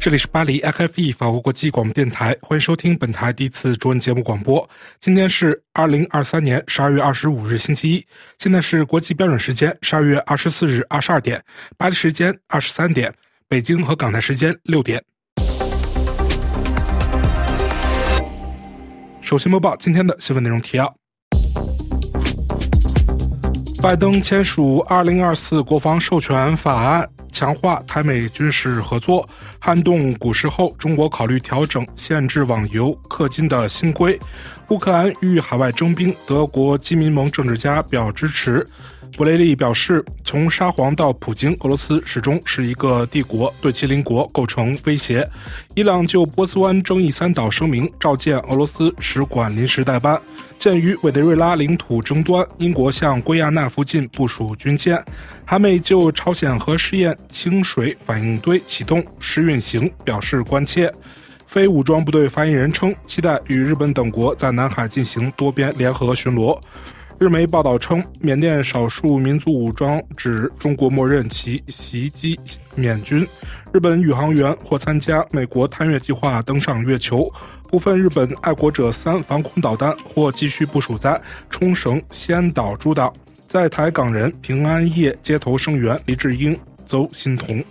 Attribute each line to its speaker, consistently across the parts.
Speaker 1: 这里是巴黎 FFE 法国国际广播电台，欢迎收听本台第一次中文节目广播。今天是二零二三年十二月二十五日星期一，现在是国际标准时间十二月二十四日二十二点，巴黎时间二十三点，北京和港台时间六点。首先播报今天的新闻内容提要：拜登签署2024国防授权法案。强化台美军事合作，撼动股市后，中国考虑调整限制网游氪金的新规。乌克兰欲海外征兵，德国基民盟政治家表支持。布雷利表示，从沙皇到普京，俄罗斯始终是一个帝国，对其邻国构成威胁。伊朗就波斯湾争议三岛声明，召见俄罗斯使馆临时代班。鉴于委内瑞拉领土争端，英国向圭亚那附近部署军舰。韩美就朝鲜核试验清水反应堆启动试运行表示关切。非武装部队发言人称，期待与日本等国在南海进行多边联合巡逻。日媒报道称，缅甸少数民族武装指中国默认其袭击缅军。日本宇航员或参加美国探月计划登上月球。部分日本爱国者三防空导弹或继续部署在冲绳、仙岛诸岛。在台港人平安夜街头声援黎智英、邹欣彤。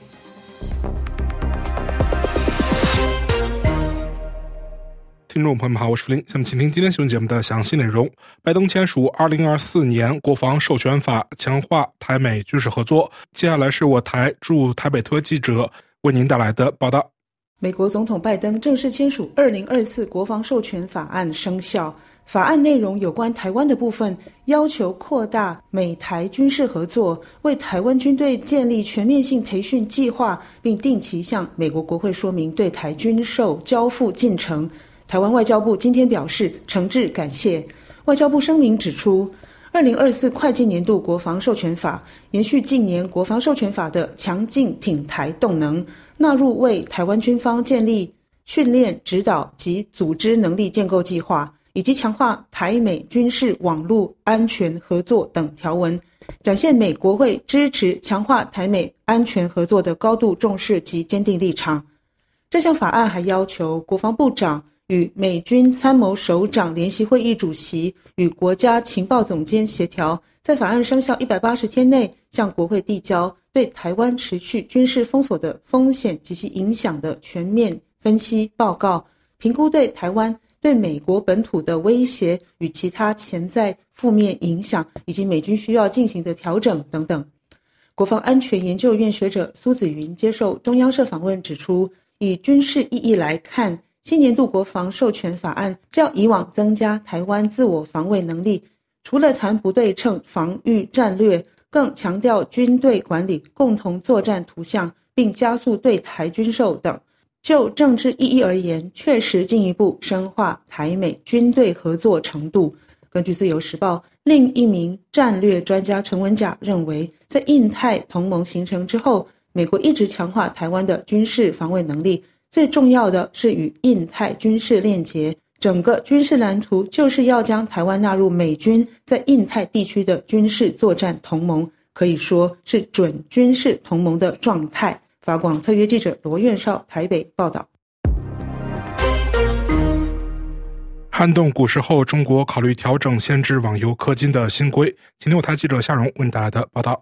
Speaker 1: 听众朋友们好，我是福林，下面请听今天新闻节目的详细内容。拜登签署《二零二四年国防授权法》，强化台美军事合作。接下来是我台驻台北特记者为您带来的报道。
Speaker 2: 美国总统拜登正式签署《二零二四国防授权法案》生效。法案内容有关台湾的部分，要求扩大美台军事合作，为台湾军队建立全面性培训计划，并定期向美国国会说明对台军售交付进程。台湾外交部今天表示诚挚感谢。外交部声明指出，二零二四会计年度国防授权法延续近年国防授权法的强劲挺台动能，纳入为台湾军方建立训练、指导及组织能力建构计划，以及强化台美军事网络安全合作等条文，展现美国会支持强化台美安全合作的高度重视及坚定立场。这项法案还要求国防部长。与美军参谋首长联席会议主席与国家情报总监协调，在法案生效一百八十天内向国会递交对台湾持续军事封锁的风险及其影响的全面分析报告，评估对台湾对美国本土的威胁与其他潜在负面影响，以及美军需要进行的调整等等。国防安全研究院学者苏子云接受中央社访问指出，以军事意义来看。新年度国防授权法案较以往增加台湾自我防卫能力，除了谈不对称防御战略，更强调军队管理、共同作战图像，并加速对台军售等。就政治意义而言，确实进一步深化台美军队合作程度。根据《自由时报》，另一名战略专家陈文甲认为，在印太同盟形成之后，美国一直强化台湾的军事防卫能力。最重要的是与印太军事链接，整个军事蓝图就是要将台湾纳入美军在印太地区的军事作战同盟，可以说是准军事同盟的状态。法广特约记者罗院少台北报道。
Speaker 1: 撼动股市后，中国考虑调整限制网游氪金的新规。今天我台记者夏荣为您带来的报道。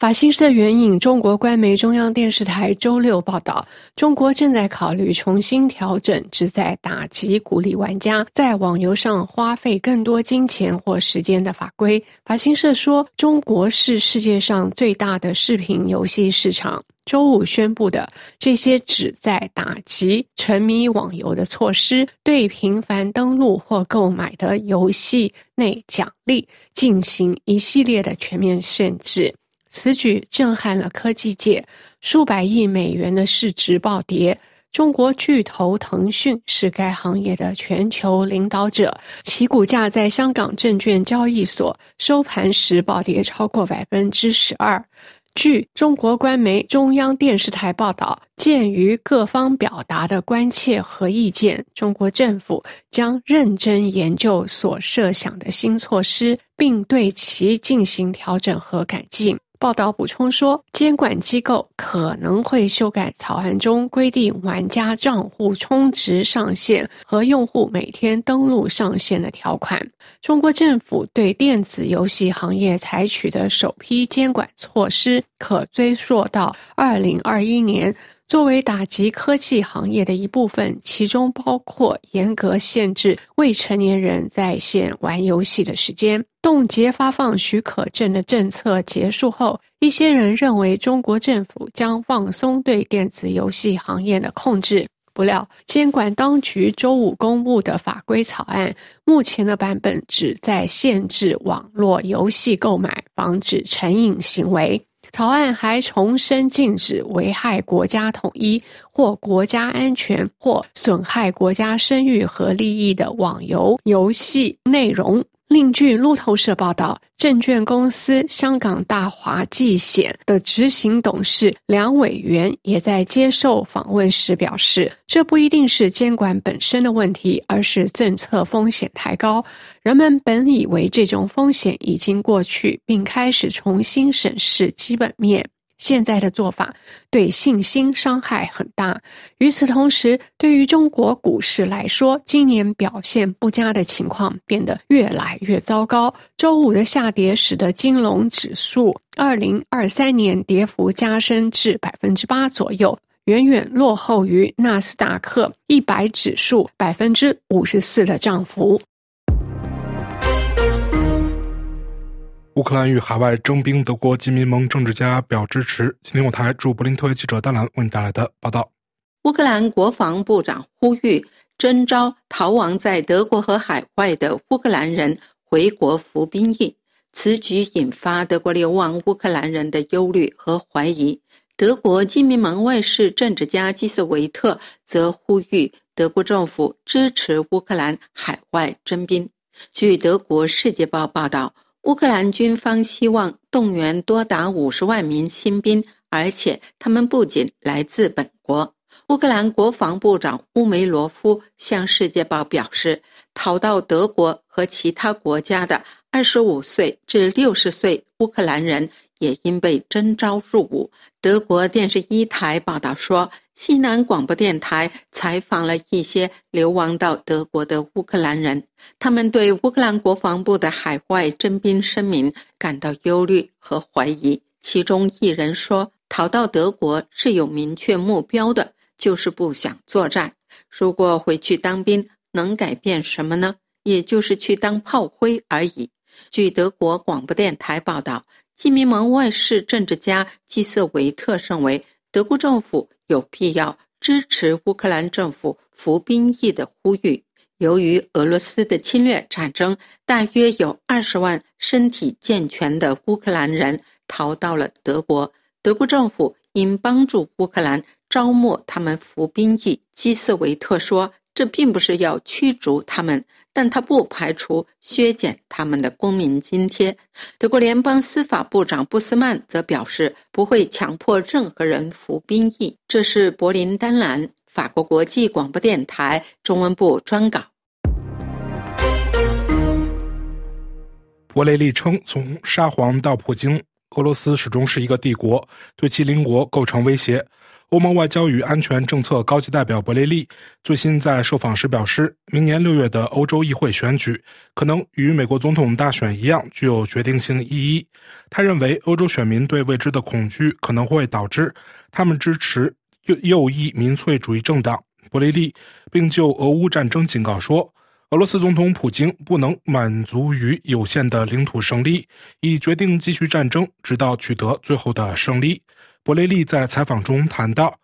Speaker 3: 法新社援引中国官媒中央电视台周六报道，中国正在考虑重新调整旨在打击、鼓励玩家在网游上花费更多金钱或时间的法规。法新社说，中国是世界上最大的视频游戏市场。周五宣布的这些旨在打击沉迷网游的措施，对频繁登录或购买的游戏内奖励进行一系列的全面限制。此举震撼了科技界，数百亿美元的市值暴跌。中国巨头腾讯是该行业的全球领导者，其股价在香港证券交易所收盘时暴跌超过百分之十二。据中国官媒中央电视台报道，鉴于各方表达的关切和意见，中国政府将认真研究所设想的新措施，并对其进行调整和改进。报道补充说，监管机构可能会修改草案中规定玩家账户充值上限和用户每天登录上限的条款。中国政府对电子游戏行业采取的首批监管措施，可追溯到二零二一年。作为打击科技行业的一部分，其中包括严格限制未成年人在线玩游戏的时间。冻结发放许可证的政策结束后，一些人认为中国政府将放松对电子游戏行业的控制。不料，监管当局周五公布的法规草案，目前的版本旨在限制网络游戏购买，防止成瘾行为。草案还重申禁止危害国家统一或国家安全或损害国家声誉和利益的网游游戏内容。另据路透社报道，证券公司香港大华际险的执行董事梁伟元也在接受访问时表示，这不一定是监管本身的问题，而是政策风险太高。人们本以为这种风险已经过去，并开始重新审视基本面。现在的做法对信心伤害很大。与此同时，对于中国股市来说，今年表现不佳的情况变得越来越糟糕。周五的下跌使得金融指数二零二三年跌幅加深至百分之八左右，远远落后于纳斯达克一百指数百分之五十四的涨幅。
Speaker 1: 乌克兰与海外征兵，德国基民盟政治家表支持。今天我台驻柏林特约记者丹兰为你带来的报道：
Speaker 4: 乌克兰国防部长呼吁征召逃亡在德国和海外的乌克兰人回国服兵役。此举引发德国流亡乌克兰人的忧虑和怀疑。德国基民盟外事政治家基斯维特则呼吁德国政府支持乌克兰海外征兵。据德国《世界报》报道。乌克兰军方希望动员多达五十万名新兵，而且他们不仅来自本国。乌克兰国防部长乌梅罗夫向《世界报》表示，逃到德国和其他国家的二十五岁至六十岁乌克兰人也因被征召入伍。德国电视一台报道说。西南广播电台采访了一些流亡到德国的乌克兰人，他们对乌克兰国防部的海外征兵声明感到忧虑和怀疑。其中一人说：“逃到德国是有明确目标的，就是不想作战。如果回去当兵，能改变什么呢？也就是去当炮灰而已。”据德国广播电台报道，基民盟外事政治家基瑟维特认为。德国政府有必要支持乌克兰政府服兵役的呼吁。由于俄罗斯的侵略战争，大约有二十万身体健全的乌克兰人逃到了德国。德国政府应帮助乌克兰招募他们服兵役。基斯维特说：“这并不是要驱逐他们。”但他不排除削减他们的公民津贴。德国联邦司法部长布斯曼则表示，不会强迫任何人服兵役。这是柏林丹兰法国国际广播电台中文部专稿。
Speaker 1: 博雷利称，从沙皇到普京，俄罗斯始终是一个帝国，对其邻国构成威胁。欧盟外交与安全政策高级代表博雷利最新在受访时表示，明年六月的欧洲议会选举可能与美国总统大选一样具有决定性意义。他认为，欧洲选民对未知的恐惧可能会导致他们支持右右翼民粹主义政党。博雷利并就俄乌战争警告说，俄罗斯总统普京不能满足于有限的领土胜利，已决定继续战争，直到取得最后的胜利。博雷利在采访中谈到：“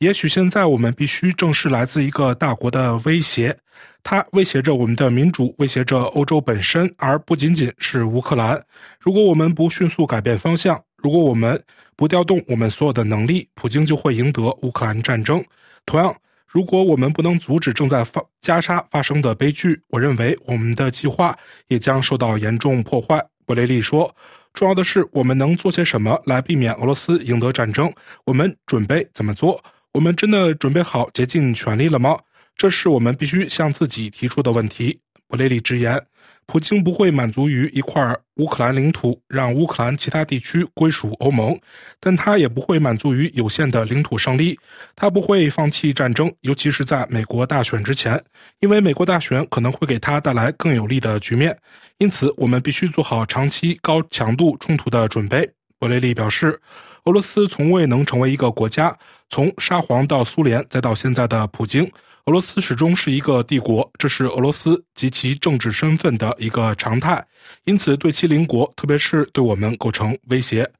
Speaker 1: 也许现在我们必须正视来自一个大国的威胁，它威胁着我们的民主，威胁着欧洲本身，而不仅仅是乌克兰。如果我们不迅速改变方向，如果我们不调动我们所有的能力，普京就会赢得乌克兰战争。同样，如果我们不能阻止正在发加沙发生的悲剧，我认为我们的计划也将受到严重破坏。”博雷利说。重要的是，我们能做些什么来避免俄罗斯赢得战争？我们准备怎么做？我们真的准备好竭尽全力了吗？这是我们必须向自己提出的问题。布雷利直言，普京不会满足于一块乌克兰领土，让乌克兰其他地区归属欧盟，但他也不会满足于有限的领土胜利。他不会放弃战争，尤其是在美国大选之前，因为美国大选可能会给他带来更有利的局面。因此，我们必须做好长期高强度冲突的准备。博雷利表示，俄罗斯从未能成为一个国家，从沙皇到苏联，再到现在的普京。俄罗斯始终是一个帝国，这是俄罗斯及其政治身份的一个常态，因此对其邻国，特别是对我们构成威胁。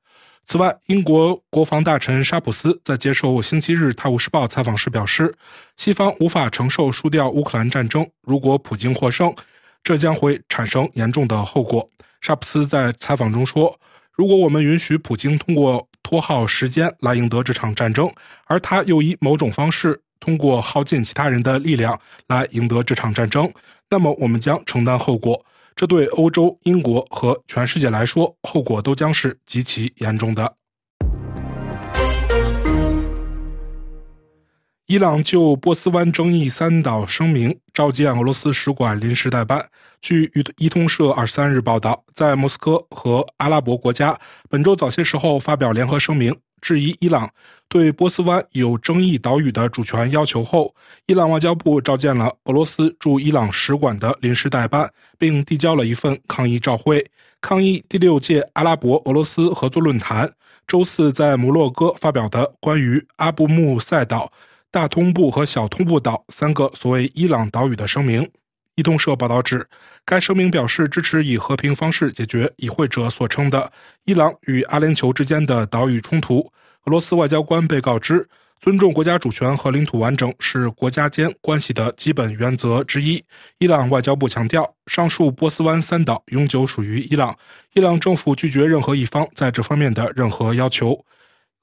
Speaker 1: 此外，英国国防大臣沙普斯在接受《星期日泰晤士报》采访时表示，西方无法承受输掉乌克兰战争，如果普京获胜，这将会产生严重的后果。沙普斯在采访中说：“如果我们允许普京通过拖耗时间来赢得这场战争，而他又以某种方式。”通过耗尽其他人的力量来赢得这场战争，那么我们将承担后果。这对欧洲、英国和全世界来说，后果都将是极其严重的。伊朗就波斯湾争议三岛声明召见俄罗斯使馆临时代办。据伊通社二十三日报道，在莫斯科和阿拉伯国家本周早些时候发表联合声明。质疑伊朗对波斯湾有争议岛屿的主权要求后，伊朗外交部召见了俄罗斯驻伊朗使馆的临时代办，并递交了一份抗议照会，抗议第六届阿拉伯俄罗斯合作论坛周四在摩洛哥发表的关于阿布穆塞岛、大通布和小通布岛三个所谓伊朗岛屿的声明。伊通社报道指，该声明表示支持以和平方式解决与会者所称的伊朗与阿联酋之间的岛屿冲突。俄罗斯外交官被告知，尊重国家主权和领土完整是国家间关系的基本原则之一。伊朗外交部强调，上述波斯湾三岛永久属于伊朗，伊朗政府拒绝任何一方在这方面的任何要求。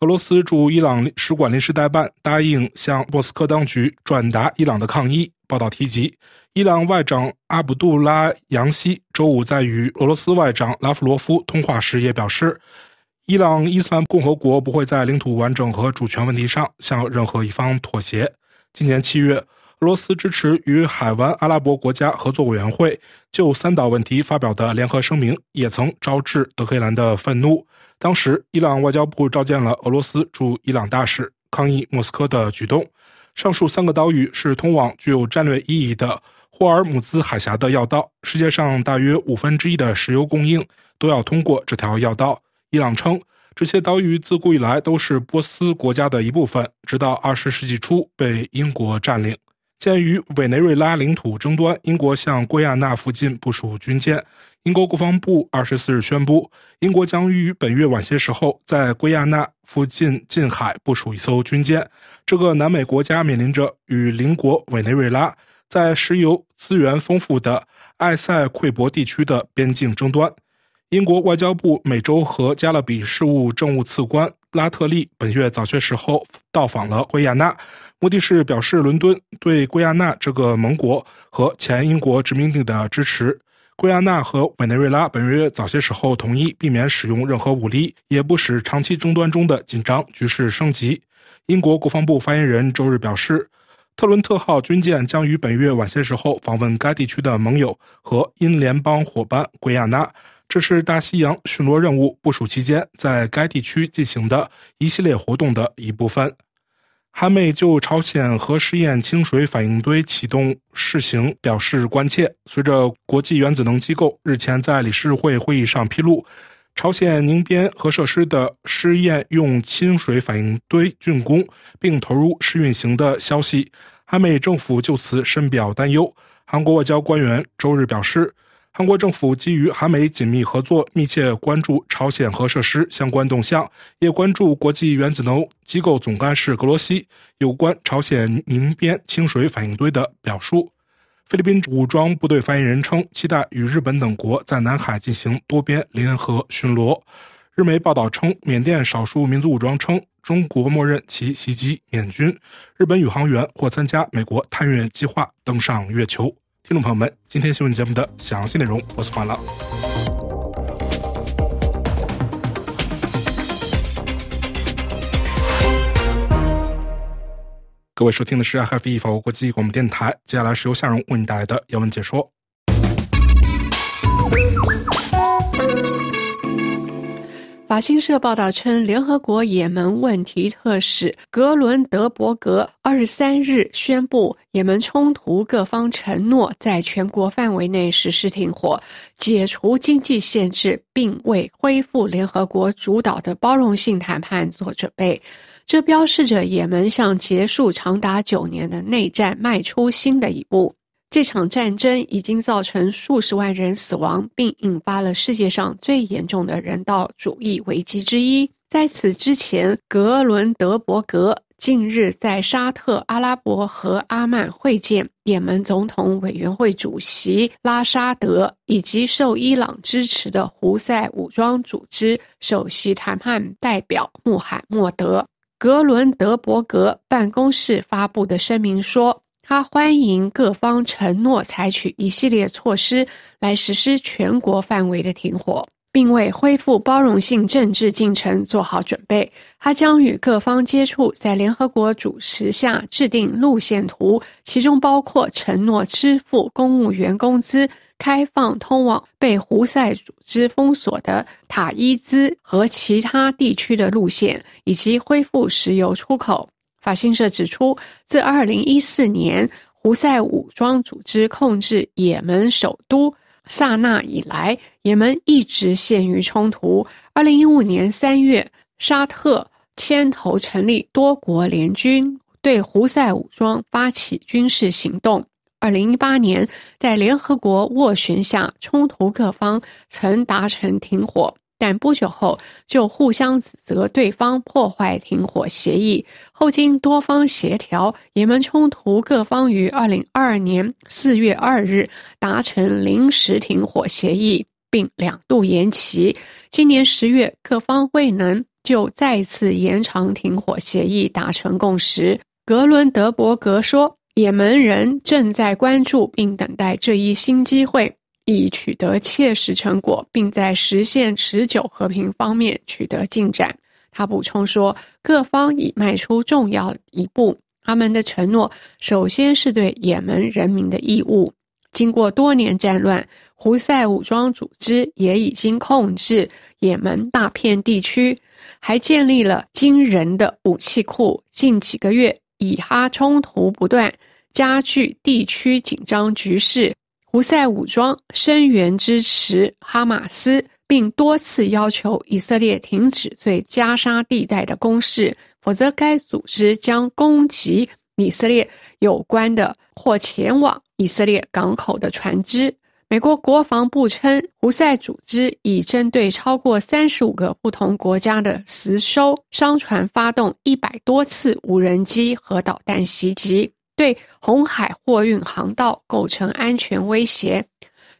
Speaker 1: 俄罗斯驻伊朗使馆临时代办答应向莫斯科当局转达伊朗的抗议。报道提及。伊朗外长阿卜杜拉扬西周五在与俄罗斯外长拉夫罗夫通话时也表示，伊朗伊斯兰共和国不会在领土完整和主权问题上向任何一方妥协。今年七月，俄罗斯支持与海湾阿拉伯国家合作委员会就三岛问题发表的联合声明也曾招致德黑兰的愤怒。当时，伊朗外交部召见了俄罗斯驻伊朗大使，抗议莫斯科的举动。上述三个岛屿是通往具有战略意义的。霍尔姆兹海峡的要道，世界上大约五分之一的石油供应都要通过这条要道。伊朗称，这些岛屿自古以来都是波斯国家的一部分，直到二十世纪初被英国占领。鉴于委内瑞拉领土争端，英国向圭亚那附近部署军舰。英国国防部二十四日宣布，英国将于本月晚些时候在圭亚那附近近海部署一艘军舰。这个南美国家面临着与邻国委内瑞拉。在石油资源丰富的埃塞奎博地区的边境争端，英国外交部美洲和加勒比事务政务次官拉特利本月早些时候到访了圭亚那，目的是表示伦敦对圭亚那这个盟国和前英国殖民地的支持。圭亚那和委内瑞拉本月早些时候同意避免使用任何武力，也不使长期争端中的紧张局势升级。英国国防部发言人周日表示。特伦特号军舰将于本月晚些时候访问该地区的盟友和英联邦伙伴圭亚那，这是大西洋巡逻任务部署期间在该地区进行的一系列活动的一部分。韩美就朝鲜核试验清水反应堆启动试行表示关切。随着国际原子能机构日前在理事会会议上披露。朝鲜宁边核设施的试验用清水反应堆竣工并投入试运行的消息，韩美政府就此深表担忧。韩国外交官员周日表示，韩国政府基于韩美紧密合作，密切关注朝鲜核设施相关动向，也关注国际原子能机构总干事格罗西有关朝鲜宁边清水反应堆的表述。菲律宾武装部队发言人称，期待与日本等国在南海进行多边联合巡逻。日媒报道称，缅甸少数民族武装称，中国默认其袭击缅军。日本宇航员或参加美国探月计划登上月球。听众朋友们，今天新闻节目的详细内容播送完了。各位收听的是 f 法国国际广播电台，接下来是由夏蓉为你带来的要闻解说。
Speaker 3: 法新社报道称，联合国也门问题特使格伦德伯格二十三日宣布，也门冲突各方承诺在全国范围内实施停火、解除经济限制，并为恢复联合国主导的包容性谈判做准备。这标示着也门向结束长达九年的内战迈出新的一步。这场战争已经造成数十万人死亡，并引发了世界上最严重的人道主义危机之一。在此之前，格伦德伯格近日在沙特阿拉伯和阿曼会见也门总统委员会主席拉沙德，以及受伊朗支持的胡塞武装组织首席谈判代表穆罕默德。格伦德伯格办公室发布的声明说。他欢迎各方承诺采取一系列措施来实施全国范围的停火，并为恢复包容性政治进程做好准备。他将与各方接触，在联合国主持下制定路线图，其中包括承诺支付公务员工资、开放通往被胡塞组织封锁的塔伊兹和其他地区的路线，以及恢复石油出口。法新社指出，自2014年胡塞武装组织控制也门首都萨那以来，也门一直陷于冲突。2015年3月，沙特牵头成立多国联军，对胡塞武装发起军事行动。2018年，在联合国斡旋下，冲突各方曾达成停火。但不久后就互相指责对方破坏停火协议。后经多方协调，也门冲突各方于二零二二年四月二日达成临时停火协议，并两度延期。今年十月，各方未能就再次延长停火协议达成共识。格伦德伯格说：“也门人正在关注并等待这一新机会。”以取得切实成果，并在实现持久和平方面取得进展。他补充说，各方已迈出重要一步。他们的承诺，首先是对也门人民的义务。经过多年战乱，胡塞武装组织也已经控制也门大片地区，还建立了惊人的武器库。近几个月，以哈冲突不断，加剧地区紧张局势。胡塞武装声援支持哈马斯，并多次要求以色列停止对加沙地带的攻势，否则该组织将攻击以色列有关的或前往以色列港口的船只。美国国防部称，胡塞组织已针对超过三十五个不同国家的实收商船发动一百多次无人机和导弹袭击。对红海货运航道构成安全威胁。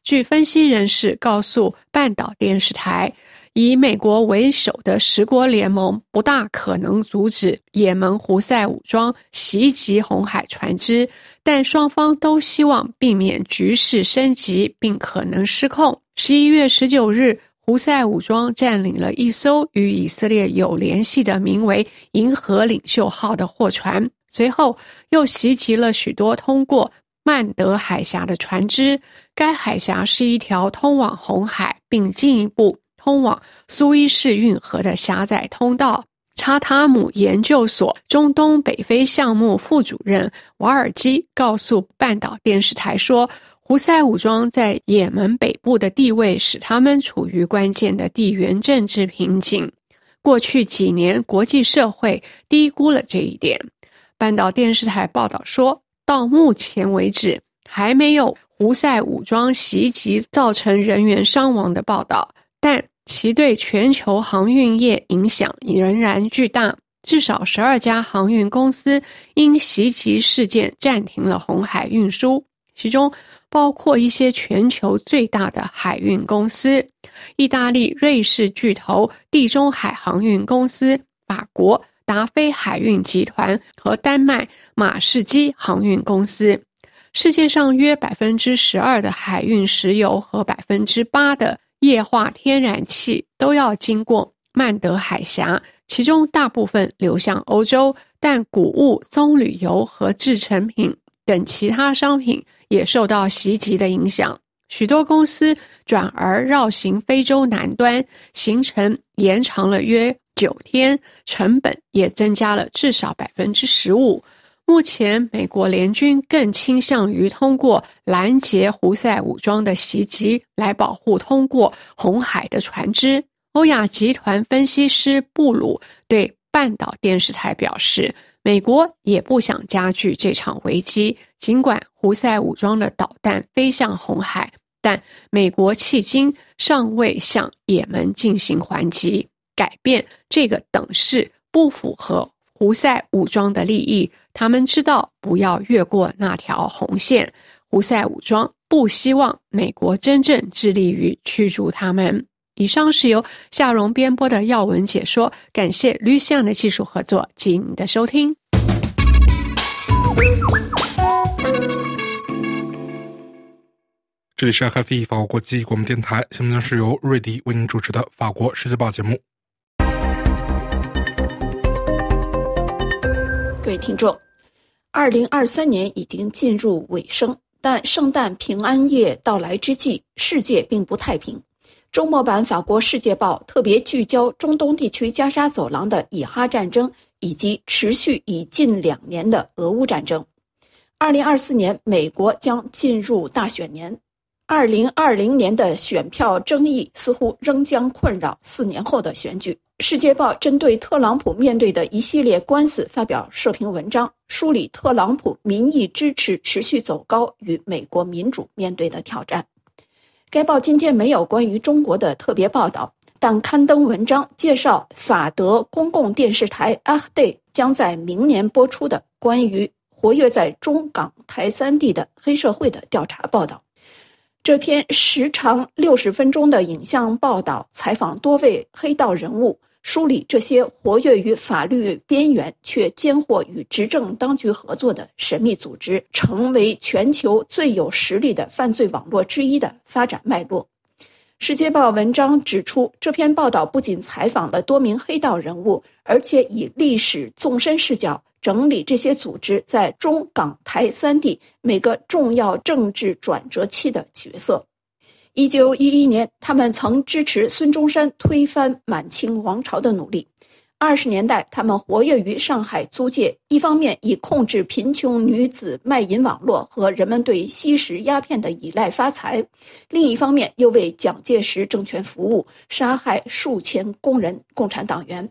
Speaker 3: 据分析人士告诉半岛电视台，以美国为首的十国联盟不大可能阻止也门胡塞武装袭击红海船只，但双方都希望避免局势升级并可能失控。十一月十九日，胡塞武装占领了一艘与以色列有联系的名为“银河领袖号”的货船。随后又袭击了许多通过曼德海峡的船只。该海峡是一条通往红海并进一步通往苏伊士运河的狭窄通道。查塔姆研究所中东北非项目副主任瓦尔基告诉半岛电视台说：“胡塞武装在也门北部的地位使他们处于关键的地缘政治瓶颈。过去几年，国际社会低估了这一点。”半岛电视台报道说，到目前为止，还没有胡塞武装袭击造成人员伤亡的报道，但其对全球航运业影响仍然巨大。至少十二家航运公司因袭击事件暂停了红海运输，其中包括一些全球最大的海运公司：意大利、瑞士巨头地中海航运公司、法国。达菲海运集团和丹麦马士基航运公司，世界上约百分之十二的海运石油和百分之八的液化天然气都要经过曼德海峡，其中大部分流向欧洲，但谷物、棕榈油和制成品等其他商品也受到袭击的影响。许多公司转而绕行非洲南端，行程延长了约九天，成本也增加了至少百分之十五。目前，美国联军更倾向于通过拦截胡塞武装的袭击来保护通过红海的船只。欧亚集团分析师布鲁对半岛电视台表示：“美国也不想加剧这场危机。尽管胡塞武装的导弹飞向红海，但美国迄今尚未向也门进行还击。改变这个等式不符合。”胡塞武装的利益，他们知道不要越过那条红线。胡塞武装不希望美国真正致力于驱逐他们。以上是由夏荣编播的要闻解说，感谢吕向的技术合作及您的收听。
Speaker 1: 这里是 f i 法国国际广播电台，下面是由瑞迪为您主持的法国世界报节目。
Speaker 5: 各位听众，二零二三年已经进入尾声，但圣诞平安夜到来之际，世界并不太平。周末版《法国世界报》特别聚焦中东地区加沙走廊的以哈战争，以及持续已近两年的俄乌战争。二零二四年，美国将进入大选年，二零二零年的选票争议似乎仍将困扰四年后的选举。《世界报》针对特朗普面对的一系列官司发表社评文章，梳理特朗普民意支持持续走高与美国民主面对的挑战。该报今天没有关于中国的特别报道，但刊登文章介绍法德公共电视台阿赫戴将在明年播出的关于活跃在中港台三地的黑社会的调查报道。这篇时长六十分钟的影像报道采访多位黑道人物。梳理这些活跃于法律边缘却兼获与执政当局合作的神秘组织，成为全球最有实力的犯罪网络之一的发展脉络。《世界报》文章指出，这篇报道不仅采访了多名黑道人物，而且以历史纵深视角整理这些组织在中港台三地每个重要政治转折期的角色。一九一一年，他们曾支持孙中山推翻满清王朝的努力。二十年代，他们活跃于上海租界，一方面以控制贫穷女子卖淫网络和人们对吸食鸦片的依赖发财；另一方面，又为蒋介石政权服务，杀害数千工人、共产党员。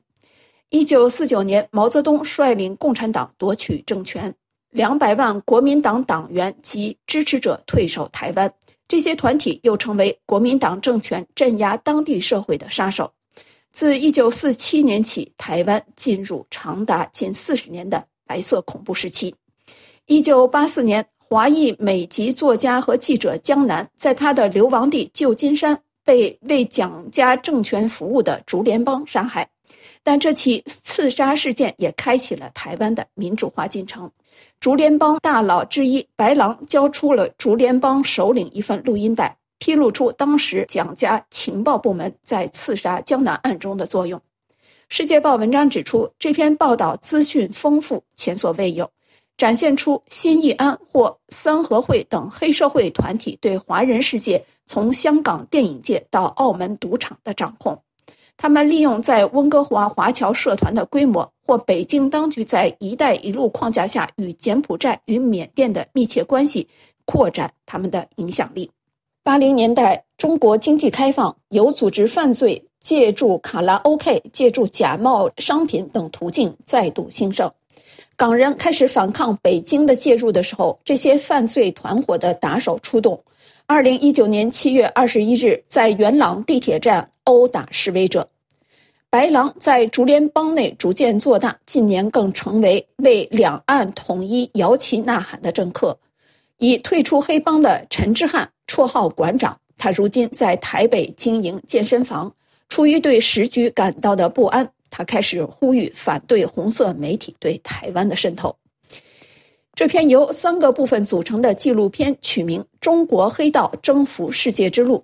Speaker 5: 一九四九年，毛泽东率领共产党夺取政权，两百万国民党党员及支持者退守台湾。这些团体又成为国民党政权镇压当地社会的杀手。自1947年起，台湾进入长达近四十年的白色恐怖时期。1984年，华裔美籍作家和记者江南在他的流亡地旧金山被为蒋家政权服务的竹联帮杀害。但这起刺杀事件也开启了台湾的民主化进程。竹联帮大佬之一白狼交出了竹联帮首领一份录音带，披露出当时蒋家情报部门在刺杀江南案中的作用。《世界报》文章指出，这篇报道资讯丰富，前所未有，展现出新义安或三合会等黑社会团体对华人世界从香港电影界到澳门赌场的掌控。他们利用在温哥华华侨社团的规模，或北京当局在“一带一路”框架下与柬埔寨与缅甸的密切关系，扩展他们的影响力。八零年代，中国经济开放，有组织犯罪借助卡拉 OK、借助假冒商品等途径再度兴盛。港人开始反抗北京的介入的时候，这些犯罪团伙的打手出动。二零一九年七月二十一日，在元朗地铁站。殴打示威者，白狼在竹联帮内逐渐做大，近年更成为为两岸统一摇旗呐喊的政客。已退出黑帮的陈之汉，绰号馆长，他如今在台北经营健身房。出于对时局感到的不安，他开始呼吁反对红色媒体对台湾的渗透。这篇由三个部分组成的纪录片取名《中国黑道征服世界之路》。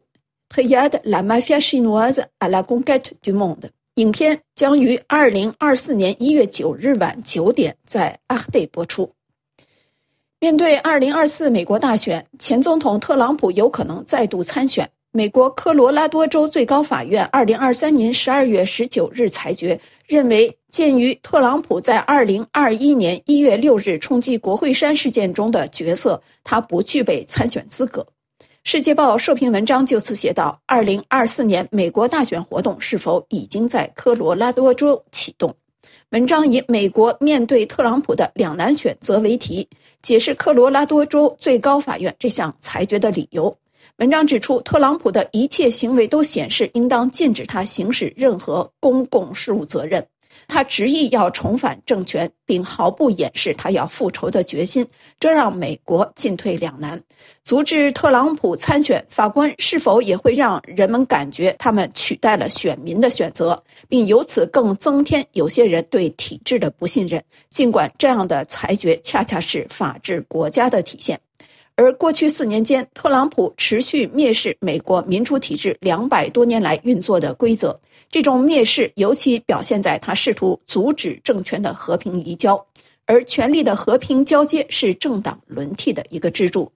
Speaker 5: Hayat la mafia chinoise à la conquête du monde。影片将于二零二四年一月九日晚九点在阿赫蒂播出。面对2024美国大选，前总统特朗普有可能再度参选。美国科罗拉多州最高法院2023年12月19日裁决，认为鉴于特朗普在2021年1月6日冲击国会山事件中的角色，他不具备参选资格。《世界报》社评文章就此写道：“2024 年美国大选活动是否已经在科罗拉多州启动？”文章以“美国面对特朗普的两难选择”为题，解释科罗拉多州最高法院这项裁决的理由。文章指出，特朗普的一切行为都显示应当禁止他行使任何公共事务责任。他执意要重返政权，并毫不掩饰他要复仇的决心，这让美国进退两难。阻止特朗普参选，法官是否也会让人们感觉他们取代了选民的选择，并由此更增添有些人对体制的不信任？尽管这样的裁决恰恰是法治国家的体现。而过去四年间，特朗普持续蔑视美国民主体制两百多年来运作的规则。这种蔑视尤其表现在他试图阻止政权的和平移交，而权力的和平交接是政党轮替的一个支柱。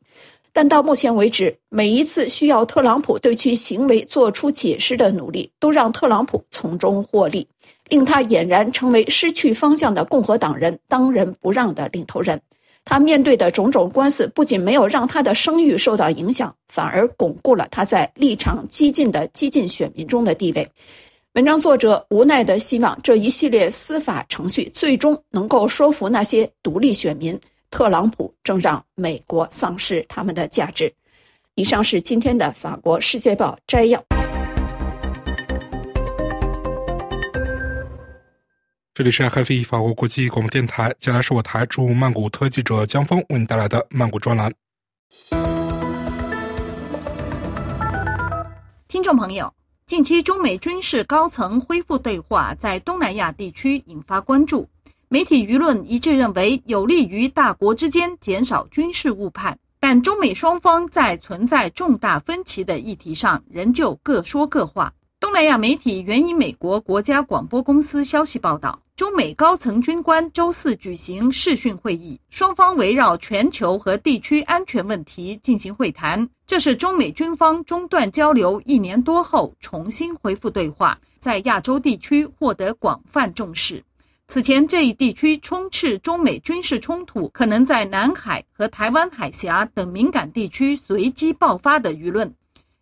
Speaker 5: 但到目前为止，每一次需要特朗普对其行为做出解释的努力，都让特朗普从中获利，令他俨然成为失去方向的共和党人当仁不让的领头人。他面对的种种官司，不仅没有让他的声誉受到影响，反而巩固了他在立场激进的激进选民中的地位。文章作者无奈地希望这一系列司法程序最终能够说服那些独立选民，特朗普正让美国丧失他们的价值。以上是今天的法国《世界报》摘要。
Speaker 1: 这里是 FFE 法国国际广播电台，接下来是我台驻曼谷特记者江峰为你带来的曼谷专栏。
Speaker 6: 听众朋友。近期，中美军事高层恢复对话，在东南亚地区引发关注。媒体舆论一致认为，有利于大国之间减少军事误判。但中美双方在存在重大分歧的议题上，仍旧各说各话。东南亚媒体援引美国国家广播公司消息报道。中美高层军官周四举行视讯会议，双方围绕全球和地区安全问题进行会谈。这是中美军方中断交流一年多后重新恢复对话，在亚洲地区获得广泛重视。此前，这一地区充斥中美军事冲突，可能在南海和台湾海峡等敏感地区随机爆发的舆论。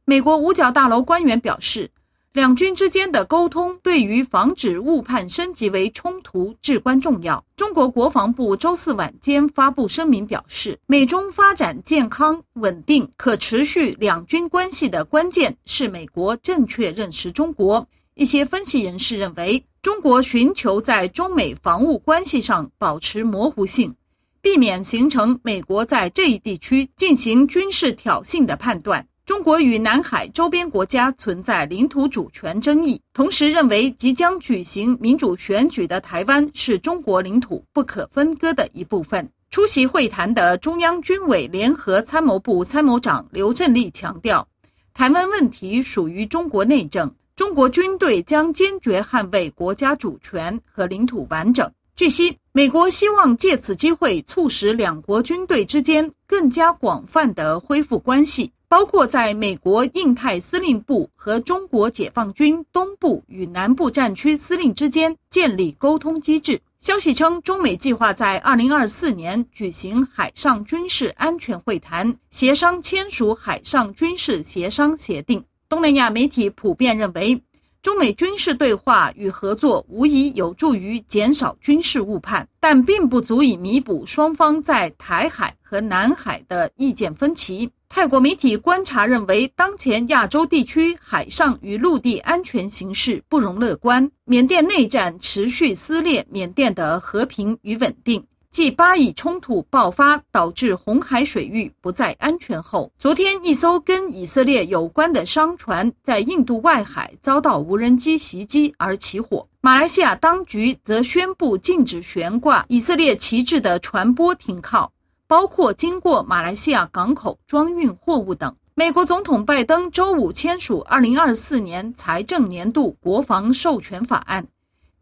Speaker 6: 美国五角大楼官员表示。两军之间的沟通对于防止误判升级为冲突至关重要。中国国防部周四晚间发布声明表示，美中发展健康、稳定、可持续两军关系的关键是美国正确认识中国。一些分析人士认为，中国寻求在中美防务关系上保持模糊性，避免形成美国在这一地区进行军事挑衅的判断。中国与南海周边国家存在领土主权争议，同时认为即将举行民主选举的台湾是中国领土不可分割的一部分。出席会谈的中央军委联合参谋部参谋长刘振立强调，台湾问题属于中国内政，中国军队将坚决捍卫国家主权和领土完整。据悉，美国希望借此机会促使两国军队之间更加广泛的恢复关系。包括在美国印太司令部和中国解放军东部与南部战区司令之间建立沟通机制。消息称，中美计划在2024年举行海上军事安全会谈，协商签署海上军事协商协定。东南亚媒体普遍认为，中美军事对话与合作无疑有助于减少军事误判，但并不足以弥补双方在台海和南海的意见分歧。泰国媒体观察认为，当前亚洲地区海上与陆地安全形势不容乐观。缅甸内战持续撕裂缅甸的和平与稳定。继巴以冲突爆发导致红海水域不再安全后，昨天一艘跟以色列有关的商船在印度外海遭到无人机袭击而起火。马来西亚当局则宣布禁止悬挂以色列旗帜的船舶停靠。包括经过马来西亚港口装运货物等。美国总统拜登周五签署2024年财政年度国防授权法案，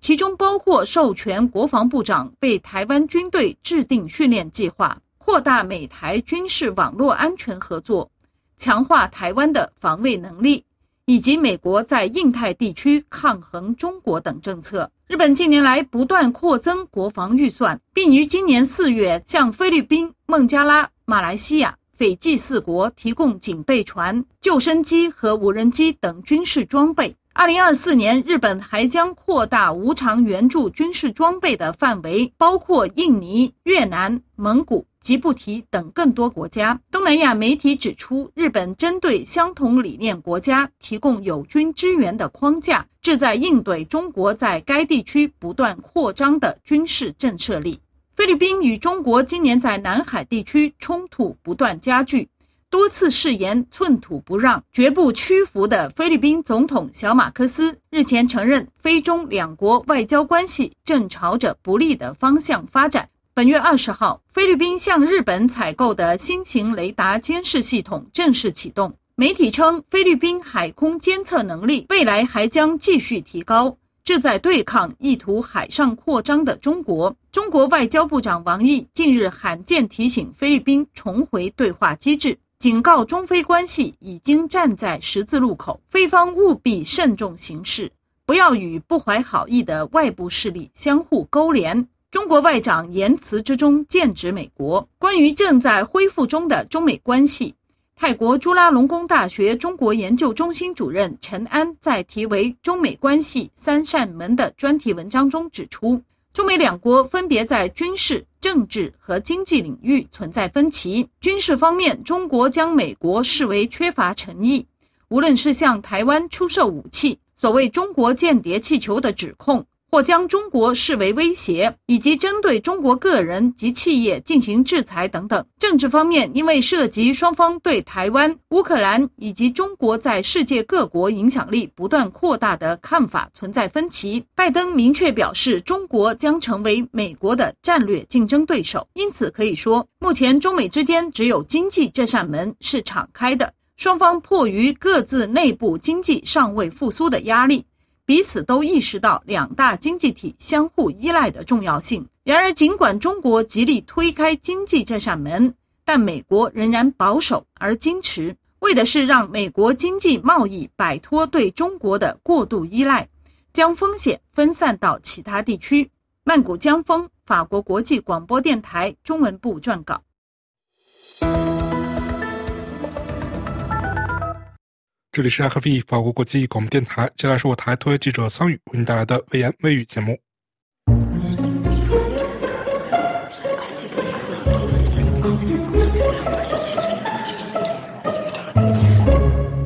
Speaker 6: 其中包括授权国防部长为台湾军队制定训练计划。扩大美台军事网络安全合作，强化台湾的防卫能力，以及美国在印太地区抗衡中国等政策。日本近年来不断扩增国防预算，并于今年四月向菲律宾、孟加拉、马来西亚、斐济四国提供警备船、救生机和无人机等军事装备。二零二四年，日本还将扩大无偿援助军事装备的范围，包括印尼、越南、蒙古、吉布提等更多国家。东南亚媒体指出，日本针对相同理念国家提供友军支援的框架，旨在应对中国在该地区不断扩张的军事震慑力。菲律宾与中国今年在南海地区冲突不断加剧。多次誓言寸土不让、绝不屈服的菲律宾总统小马克思日前承认，菲中两国外交关系正朝着不利的方向发展。本月二十号，菲律宾向日本采购的新型雷达监视系统正式启动。媒体称，菲律宾海空监测能力未来还将继续提高，这在对抗意图海上扩张的中国。中国外交部长王毅近日罕见提醒菲律宾重回对话机制。警告中非关系已经站在十字路口，非方务必慎重行事，不要与不怀好意的外部势力相互勾连。中国外长言辞之中剑指美国。关于正在恢复中的中美关系，泰国朱拉隆功大学中国研究中心主任陈安在题为《中美关系三扇门》的专题文章中指出，中美两国分别在军事。政治和经济领域存在分歧。军事方面，中国将美国视为缺乏诚意，无论是向台湾出售武器，所谓“中国间谍气球”的指控。或将中国视为威胁，以及针对中国个人及企业进行制裁等等。政治方面，因为涉及双方对台湾、乌克兰以及中国在世界各国影响力不断扩大的看法存在分歧。拜登明确表示，中国将成为美国的战略竞争对手。因此，可以说，目前中美之间只有经济这扇门是敞开的。双方迫于各自内部经济尚未复苏的压力。彼此都意识到两大经济体相互依赖的重要性。然而，尽管中国极力推开经济这扇门，但美国仍然保守而矜持，为的是让美国经济贸易摆脱对中国的过度依赖，将风险分散到其他地区。曼谷江峰，法国国际广播电台中文部撰稿。
Speaker 1: 这里是 FV 法国国际广播电台，接下来是我台特约记者桑宇为您带来的微言微语节目。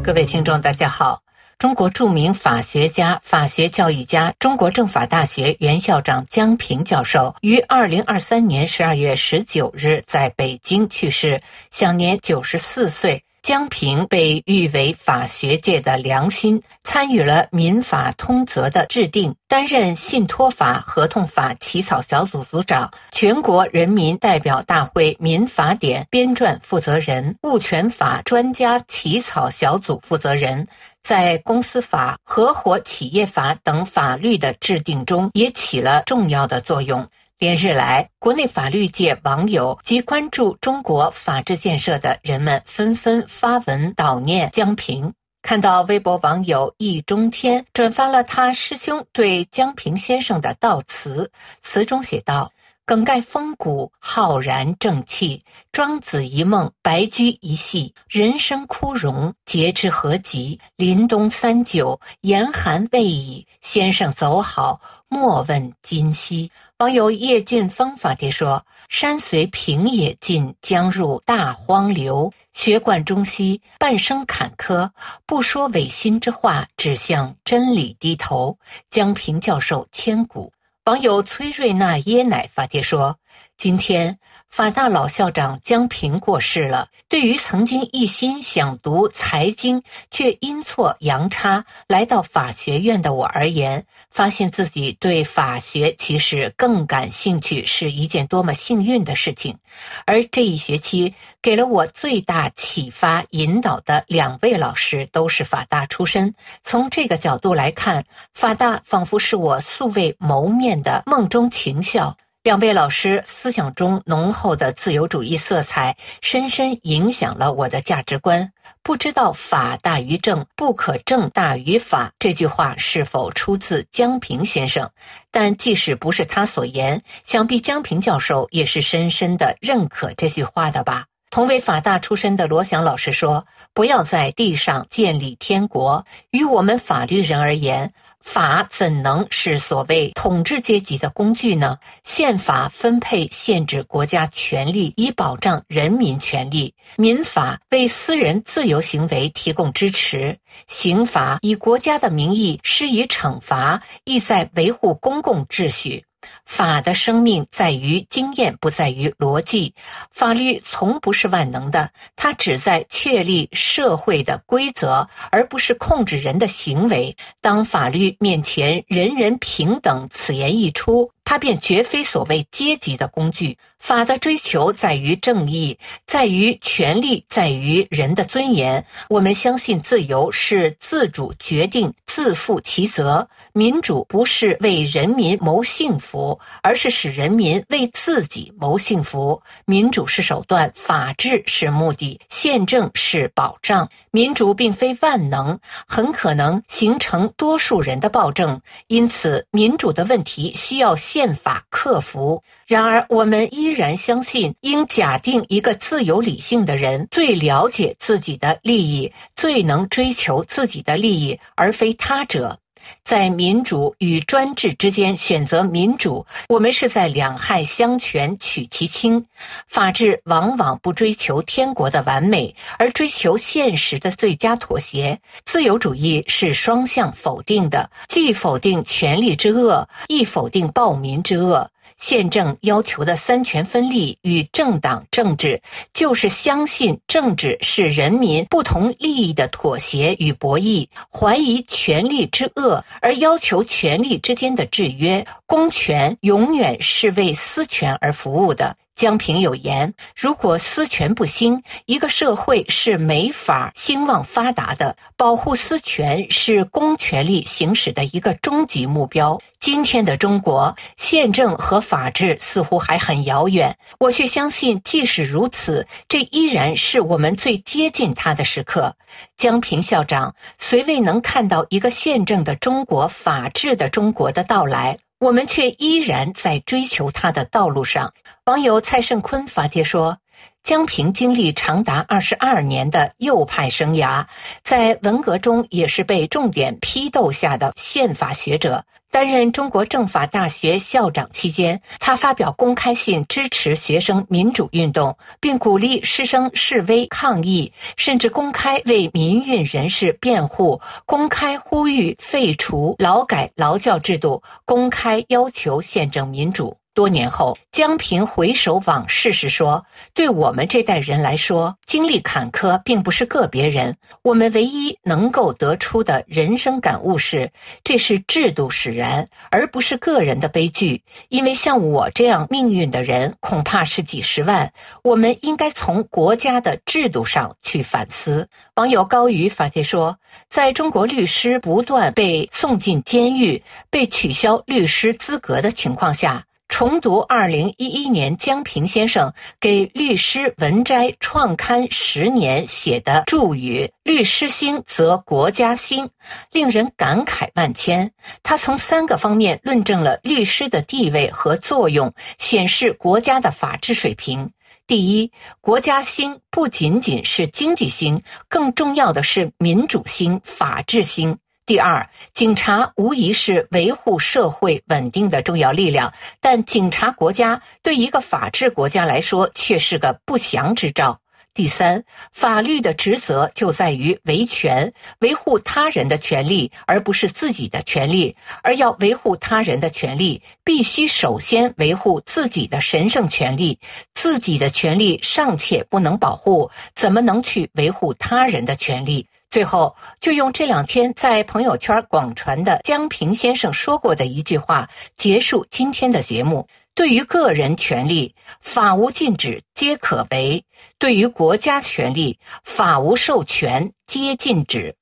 Speaker 7: 各位听众，大家好！中国著名法学家、法学教育家、中国政法大学原校长江平教授于二零二三年十二月十九日在北京去世，享年九十四岁。江平被誉为法学界的良心，参与了民法通则的制定，担任信托法合同法起草小组组长，全国人民代表大会民法典编撰负责人，物权法专家起草小组负责人，在公司法、合伙企业法等法律的制定中也起了重要的作用。连日来，国内法律界网友及关注中国法治建设的人们纷纷发文悼念江平。看到微博网友易中天转发了他师兄对江平先生的悼词，词中写道。梗概风骨，浩然正气；庄子一梦，白驹一夕。人生枯荣，节之何及？林冬三九，严寒未已。先生走好，莫问今夕。网友叶俊峰发帖说：“山随平野尽，江入大荒流。学贯中西，半生坎坷，不说违心之话，只向真理低头。”江平教授千古。网友崔瑞娜椰奶发帖说：“今天。”法大老校长江平过世了。对于曾经一心想读财经却阴错阳差来到法学院的我而言，发现自己对法学其实更感兴趣是一件多么幸运的事情。而这一学期给了我最大启发引导的两位老师都是法大出身。从这个角度来看，法大仿佛是我素未谋面的梦中情校。两位老师思想中浓厚的自由主义色彩，深深影响了我的价值观。不知道“法大于政，不可政大于法”这句话是否出自江平先生？但即使不是他所言，想必江平教授也是深深的认可这句话的吧。同为法大出身的罗翔老师说：“不要在地上建立天国。于我们法律人而言。”法怎能是所谓统治阶级的工具呢？宪法分配限制国家权力，以保障人民权利；民法为私人自由行为提供支持；刑法以国家的名义施以惩罚，意在维护公共秩序。法的生命在于经验，不在于逻辑。法律从不是万能的，它只在确立社会的规则，而不是控制人的行为。当法律面前人人平等此言一出。它便绝非所谓阶级的工具。法的追求在于正义，在于权利，在于人的尊严。我们相信自由是自主决定、自负其责；民主不是为人民谋幸福，而是使人民为自己谋幸福。民主是手段，法治是目的，宪政是保障。民主并非万能，很可能形成多数人的暴政。因此，民主的问题需要。宪法克服。然而，我们依然相信，应假定一个自由理性的人最了解自己的利益，最能追求自己的利益，而非他者。在民主与专制之间选择民主，我们是在两害相权取其轻。法治往往不追求天国的完美，而追求现实的最佳妥协。自由主义是双向否定的，既否定权力之恶，亦否定暴民之恶。宪政要求的三权分立与政党政治，就是相信政治是人民不同利益的妥协与博弈，怀疑权力之恶，而要求权力之间的制约。公权永远是为私权而服务的。江平有言：“如果私权不兴，一个社会是没法兴旺发达的。保护私权是公权力行使的一个终极目标。今天的中国，宪政和法治似乎还很遥远，我却相信，即使如此，这依然是我们最接近它的时刻。”江平校长虽未能看到一个宪政的中国、法治的中国的到来。我们却依然在追求他的道路上。网友蔡胜坤发帖说：“江平经历长达二十二年的右派生涯，在文革中也是被重点批斗下的宪法学者。担任中国政法大学校长期间，他发表公开信支持学生民主运动，并鼓励师生示威抗议，甚至公开为民运人士辩护，公开呼吁废除劳改劳教制度，公开要求宪政民主。”多年后，江平回首往事时说：“对我们这代人来说，经历坎坷并不是个别人。我们唯一能够得出的人生感悟是，这是制度使然，而不是个人的悲剧。因为像我这样命运的人，恐怕是几十万。我们应该从国家的制度上去反思。”网友高宇发帖说：“在中国律师不断被送进监狱、被取消律师资格的情况下。”重读二零一一年江平先生给律师文摘创刊十年写的注语“律师兴则国家兴”，令人感慨万千。他从三个方面论证了律师的地位和作用，显示国家的法治水平。第一，国家兴不仅仅是经济兴，更重要的是民主兴、法治兴。第二，警察无疑是维护社会稳定的重要力量，但警察国家对一个法治国家来说却是个不祥之兆。第三，法律的职责就在于维权，维护他人的权利，而不是自己的权利。而要维护他人的权利，必须首先维护自己的神圣权利。自己的权利尚且不能保护，怎么能去维护他人的权利？最后，就用这两天在朋友圈广传的江平先生说过的一句话结束今天的节目：对于个人权利，法无禁止皆可为；对于国家权利，法无授权皆禁止。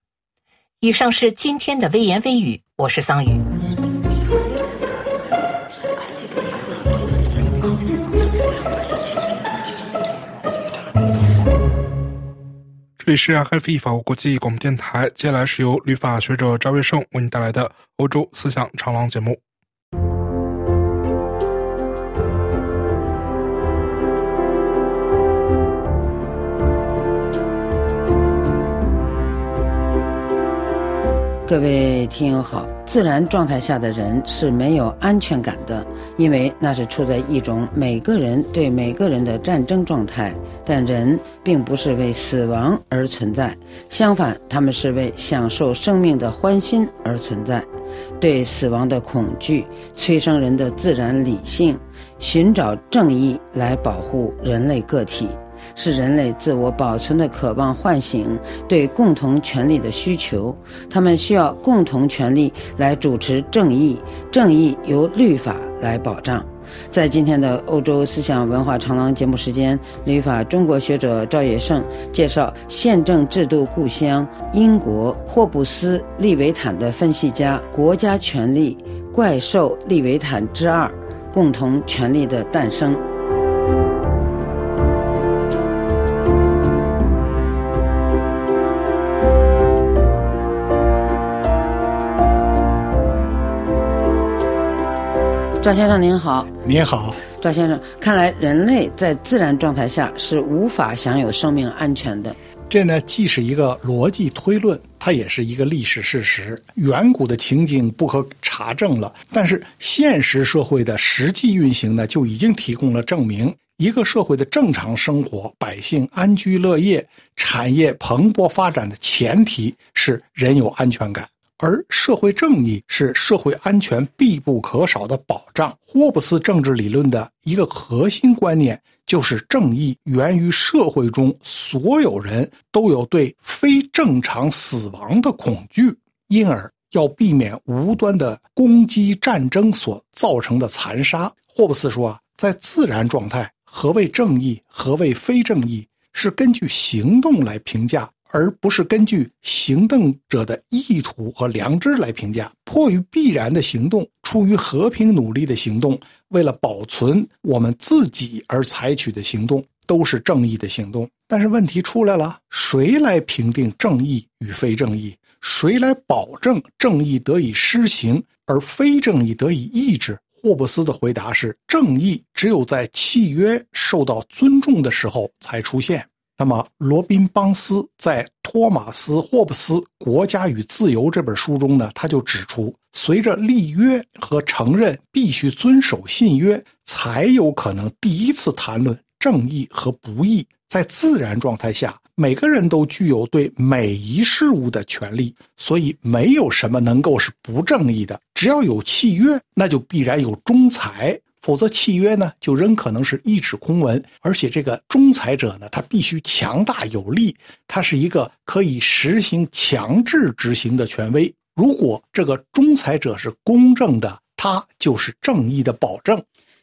Speaker 7: 以上是今天的微言微语，我是桑榆。
Speaker 1: 这里是 HFE 法国国际广播电台，接下来是由旅法学者张瑞胜为你带来的欧洲思想长廊节目。
Speaker 8: 各位听友好，自然状态下的人是没有安全感的，因为那是处在一种每个人对每个人的战争状态。但人并不是为死亡而存在，相反，他们是为享受生命的欢欣而存在。对死亡的恐惧催生人的自然理性，寻找正义来保护人类个体。是人类自我保存的渴望唤醒对共同权利的需求，他们需要共同权利来主持正义，正义由律法来保障。在今天的欧洲思想文化长廊节目时间，律法中国学者赵野胜介绍宪政制度故乡英国霍布斯利维坦的分析家《国家权力怪兽利维坦之二：共同权利的诞生》。赵先生您好，
Speaker 9: 您好，
Speaker 8: 赵先生，看来人类在自然状态下是无法享有生命安全的。
Speaker 9: 这呢，既是一个逻辑推论，它也是一个历史事实。远古的情景不可查证了，但是现实社会的实际运行呢，就已经提供了证明。一个社会的正常生活，百姓安居乐业，产业蓬勃发展的前提是人有安全感。而社会正义是社会安全必不可少的保障。霍布斯政治理论的一个核心观念就是，正义源于社会中所有人都有对非正常死亡的恐惧，因而要避免无端的攻击、战争所造成的残杀。霍布斯说啊，在自然状态，何谓正义，何谓非正义，是根据行动来评价。而不是根据行动者的意图和良知来评价，迫于必然的行动，出于和平努力的行动，为了保存我们自己而采取的行动，都是正义的行动。但是问题出来了，谁来评定正义与非正义？谁来保证正义得以施行，而非正义得以抑制？霍布斯的回答是：正义只有在契约受到尊重的时候才出现。那么，罗宾·邦斯在托马斯·霍布斯《国家与自由》这本书中呢，他就指出，随着立约和承认必须遵守信约，才有可能第一次谈论正义和不义。在自然状态下，每个人都具有对每一事物的权利，所以没有什么能够是不正义的。只要有契约，那就必然有仲裁。否则，契约呢就仍可能是一纸空文。而且，这个仲裁者呢，他必须强大有力，他是一个可以实行强制执行的权威。如果这个仲裁者是公正的，他就是正义的保证。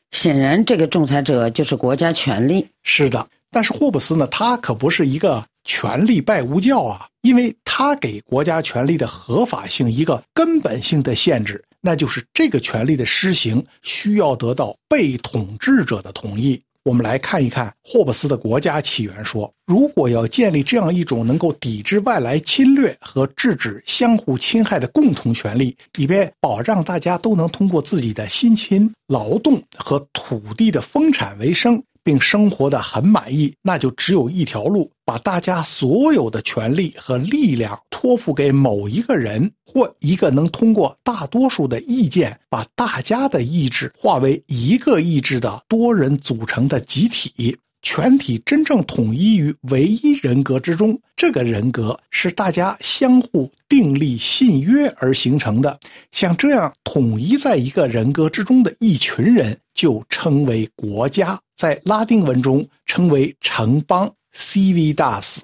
Speaker 8: 显然，这个仲裁者就是国家权力。
Speaker 9: 是的，但是霍布斯呢，他可不是一个权力拜物教啊，因为他给国家权力的合法性一个根本性的限制。那就是这个权利的施行需要得到被统治者的同意。我们来看一看霍布斯的国家起源说：如果要建立这样一种能够抵制外来侵略和制止相互侵害的共同权利，以便保障大家都能通过自己的辛勤劳动和土地的丰产为生。并生活的很满意，那就只有一条路：把大家所有的权利和力量托付给某一个人，或一个能通过大多数的意见把大家的意志化为一个意志的多人组成的集体。全体真正统一于唯一人格之中，这个人格是大家相互订立信约而形成的。像这样统一在一个人格之中的一群人，就称为国家。在拉丁文中称为城邦 （civitas），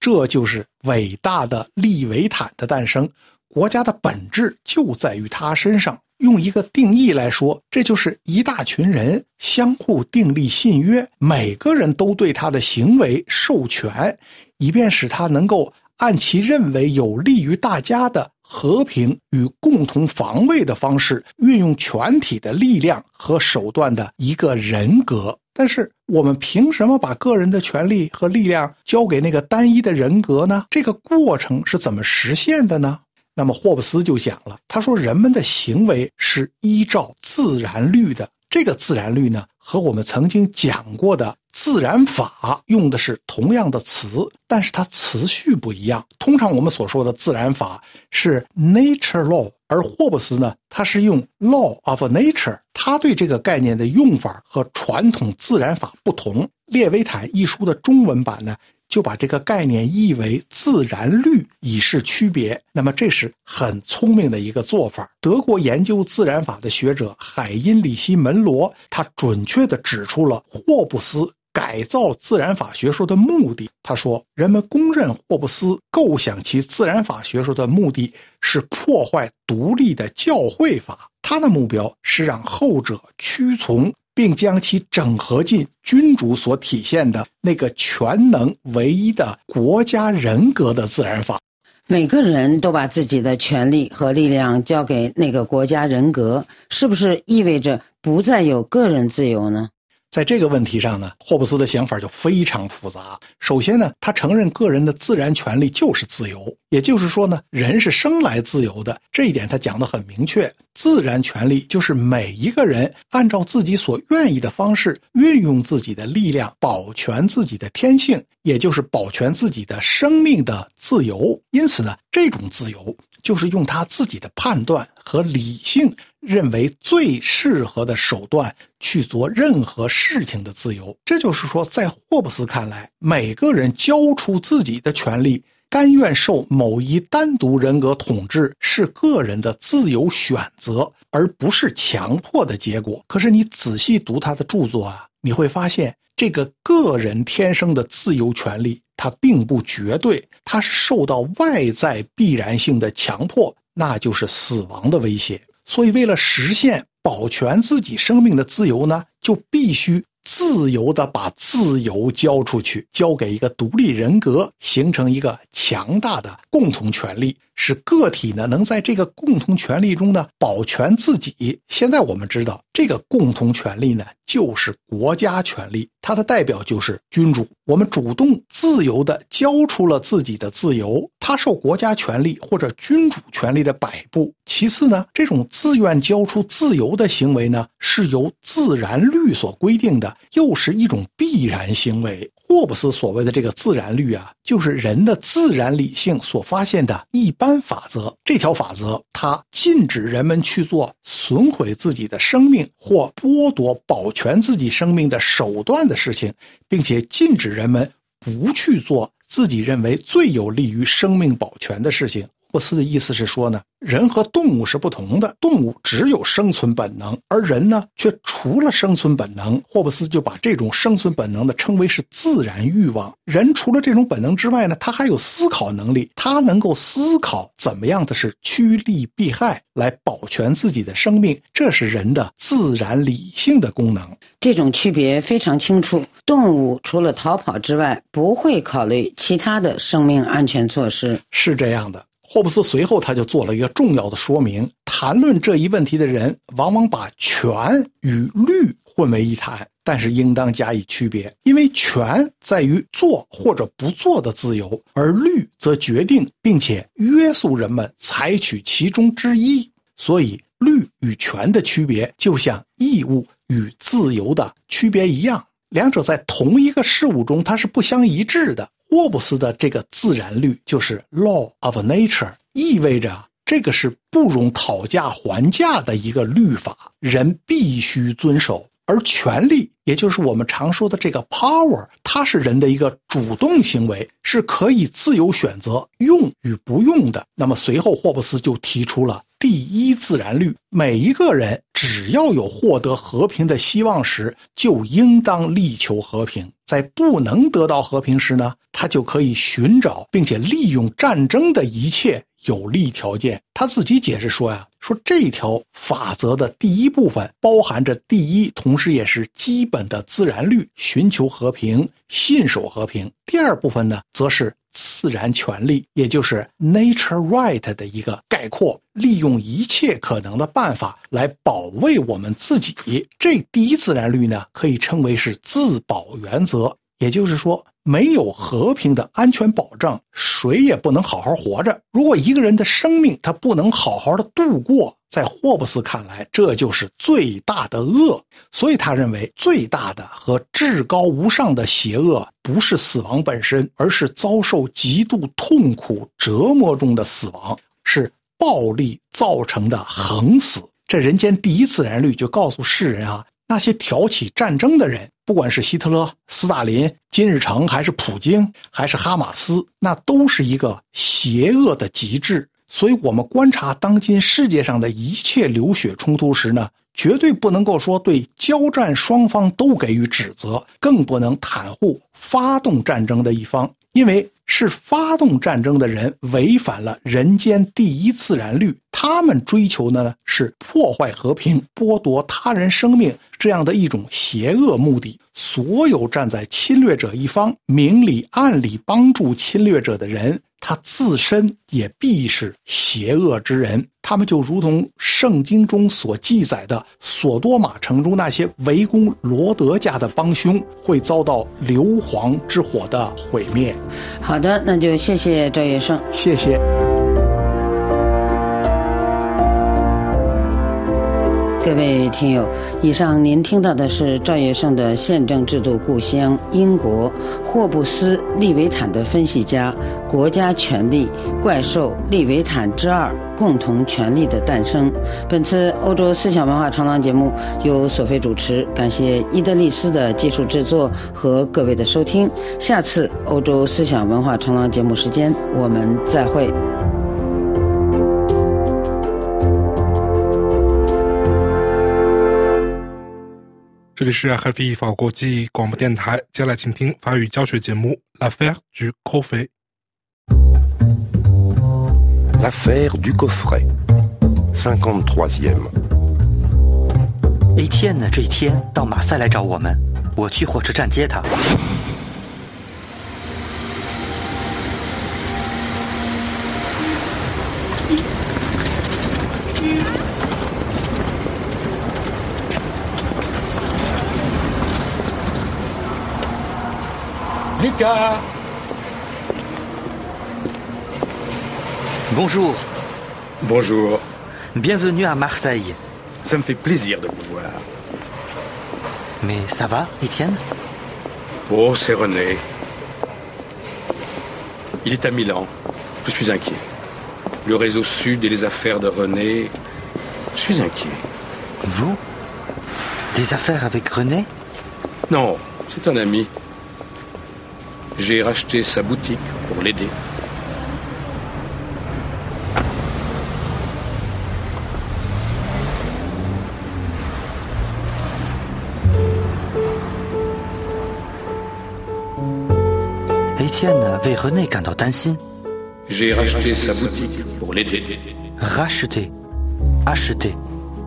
Speaker 9: 这就是伟大的利维坦的诞生。国家的本质就在于他身上。用一个定义来说，这就是一大群人相互订立信约，每个人都对他的行为授权，以便使他能够按其认为有利于大家的和平与共同防卫的方式，运用全体的力量和手段的一个人格。但是我们凭什么把个人的权利和力量交给那个单一的人格呢？这个过程是怎么实现的呢？那么霍布斯就讲了，他说人们的行为是依照自然律的。这个自然律呢，和我们曾经讲过的自然法用的是同样的词，但是它词序不一样。通常我们所说的自然法是 nature law，而霍布斯呢，他是用 law of nature。他对这个概念的用法和传统自然法不同。《列维坦》一书的中文版呢。就把这个概念译为自然律，以示区别。那么这是很聪明的一个做法。德国研究自然法的学者海因里希·门罗，他准确地指出了霍布斯改造自然法学说的目的。他说，人们公认霍布斯构想其自然法学说的目的是破坏独立的教会法，他的目标是让后者屈从。并将其整合进君主所体现的那个全能唯一的国家人格的自然法。
Speaker 8: 每个人都把自己的权利和力量交给那个国家人格，是不是意味着不再有个人自由呢？
Speaker 9: 在这个问题上呢，霍布斯的想法就非常复杂。首先呢，他承认个人的自然权利就是自由，也就是说呢，人是生来自由的。这一点他讲得很明确。自然权利就是每一个人按照自己所愿意的方式运用自己的力量，保全自己的天性，也就是保全自己的生命的自由。因此呢，这种自由就是用他自己的判断和理性。认为最适合的手段去做任何事情的自由，这就是说，在霍布斯看来，每个人交出自己的权利，甘愿受某一单独人格统治，是个人的自由选择，而不是强迫的结果。可是你仔细读他的著作啊，你会发现，这个个人天生的自由权利，它并不绝对，它是受到外在必然性的强迫，那就是死亡的威胁。所以，为了实现保全自己生命的自由呢，就必须自由的把自由交出去，交给一个独立人格，形成一个强大的共同权利。使个体呢能在这个共同权利中呢保全自己。现在我们知道，这个共同权利呢就是国家权利，它的代表就是君主。我们主动自由地交出了自己的自由，它受国家权力或者君主权力的摆布。其次呢，这种自愿交出自由的行为呢是由自然律所规定的，又是一种必然行为。霍布斯所谓的这个自然律啊，就是人的自然理性所发现的一般法则。这条法则，它禁止人们去做损毁自己的生命或剥夺保全自己生命的手段的事情，并且禁止人们不去做自己认为最有利于生命保全的事情。霍布斯的意思是说呢，人和动物是不同的，动物只有生存本能，而人呢却除了生存本能。霍布斯就把这种生存本能呢称为是自然欲望。人除了这种本能之外呢，他还有思考能力，他能够思考怎么样的是趋利避害来保全自己的生命，这是人的自然理性的功能。
Speaker 8: 这种区别非常清楚。动物除了逃跑之外，不会考虑其他的生命安全措施。
Speaker 9: 是这样的。霍布斯随后他就做了一个重要的说明：谈论这一问题的人往往把权与律混为一谈，但是应当加以区别，因为权在于做或者不做的自由，而律则决定并且约束人们采取其中之一。所以，律与权的区别就像义务与自由的区别一样，两者在同一个事物中它是不相一致的。霍布斯的这个自然律就是 law of nature，意味着这个是不容讨价还价的一个律法，人必须遵守。而权利，也就是我们常说的这个 power，它是人的一个主动行为，是可以自由选择用与不用的。那么随后，霍布斯就提出了第一自然律：每一个人只要有获得和平的希望时，就应当力求和平。在不能得到和平时呢，他就可以寻找并且利用战争的一切有利条件。他自己解释说呀，说这条法则的第一部分包含着第一，同时也是基本的自然律，寻求和平，信守和平。第二部分呢，则是。自然权利，也就是 nature right 的一个概括，利用一切可能的办法来保卫我们自己。这第一自然律呢，可以称为是自保原则，也就是说。没有和平的安全保障，谁也不能好好活着。如果一个人的生命他不能好好的度过，在霍布斯看来，这就是最大的恶。所以他认为，最大的和至高无上的邪恶，不是死亡本身，而是遭受极度痛苦折磨中的死亡，是暴力造成的横死。这人间第一自然律就告诉世人啊。那些挑起战争的人，不管是希特勒、斯大林、金日成，还是普京，还是哈马斯，那都是一个邪恶的极致。所以，我们观察当今世界上的一切流血冲突时呢，绝对不能够说对交战双方都给予指责，更不能袒护发动战争的一方。因为是发动战争的人违反了人间第一自然律，他们追求的呢是破坏和平、剥夺他人生命这样的一种邪恶目的。所有站在侵略者一方、明里暗里帮助侵略者的人。他自身也必是邪恶之人，他们就如同圣经中所记载的索多玛城中那些围攻罗德家的帮凶，会遭到硫磺之火的毁灭。
Speaker 8: 好的，那就谢谢赵月胜，
Speaker 9: 谢谢。
Speaker 8: 各位听友，以上您听到的是赵月胜的宪政制度故乡英国霍布斯利维坦的分析家，国家权力怪兽利维坦之二共同权力的诞生。本次欧洲思想文化长廊节目由索菲主持，感谢伊德利斯的技术制作和各位的收听。下次欧洲思想文化长廊节目时间，我们再会。
Speaker 1: 这里是 Happy 法国际广播电台，接下来请听法语教学节目《L'affaire du coffret》。
Speaker 10: L'affaire du coffret, cinquante-troisième。
Speaker 11: Etienne 这一天到马赛来找我们，我去火车站接他。Bonjour.
Speaker 12: Bonjour.
Speaker 11: Bienvenue à Marseille.
Speaker 12: Ça me fait plaisir de vous voir.
Speaker 11: Mais ça va, Étienne?
Speaker 12: Oh, c'est René. Il est à Milan. Je suis inquiet. Le réseau Sud et les affaires de René. Je suis inquiet.
Speaker 11: Vous? Des affaires avec René?
Speaker 12: Non, c'est un ami. J'ai racheté sa boutique pour l'aider.
Speaker 11: Étienne 为何内感到担心
Speaker 12: J'ai racheté sa boutique pour l'aider.
Speaker 11: Racheter, acheter.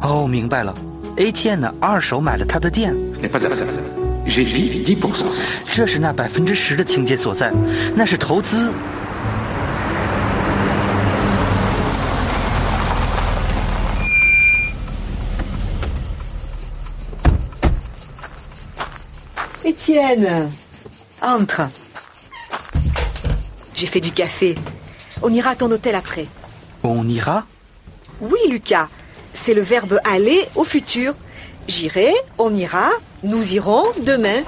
Speaker 11: Oh, 明白了。Étienne 二手买了他的店。
Speaker 12: Ce n'est pas assez. J'ai dit 10%.
Speaker 11: 这是那百分之十的情节所在，那是投资。
Speaker 13: Étienne, entre. J'ai fait du café. On ira à ton hôtel après.
Speaker 11: On ira
Speaker 13: Oui, Lucas. C'est le verbe aller au futur. J'irai, on ira, nous irons demain.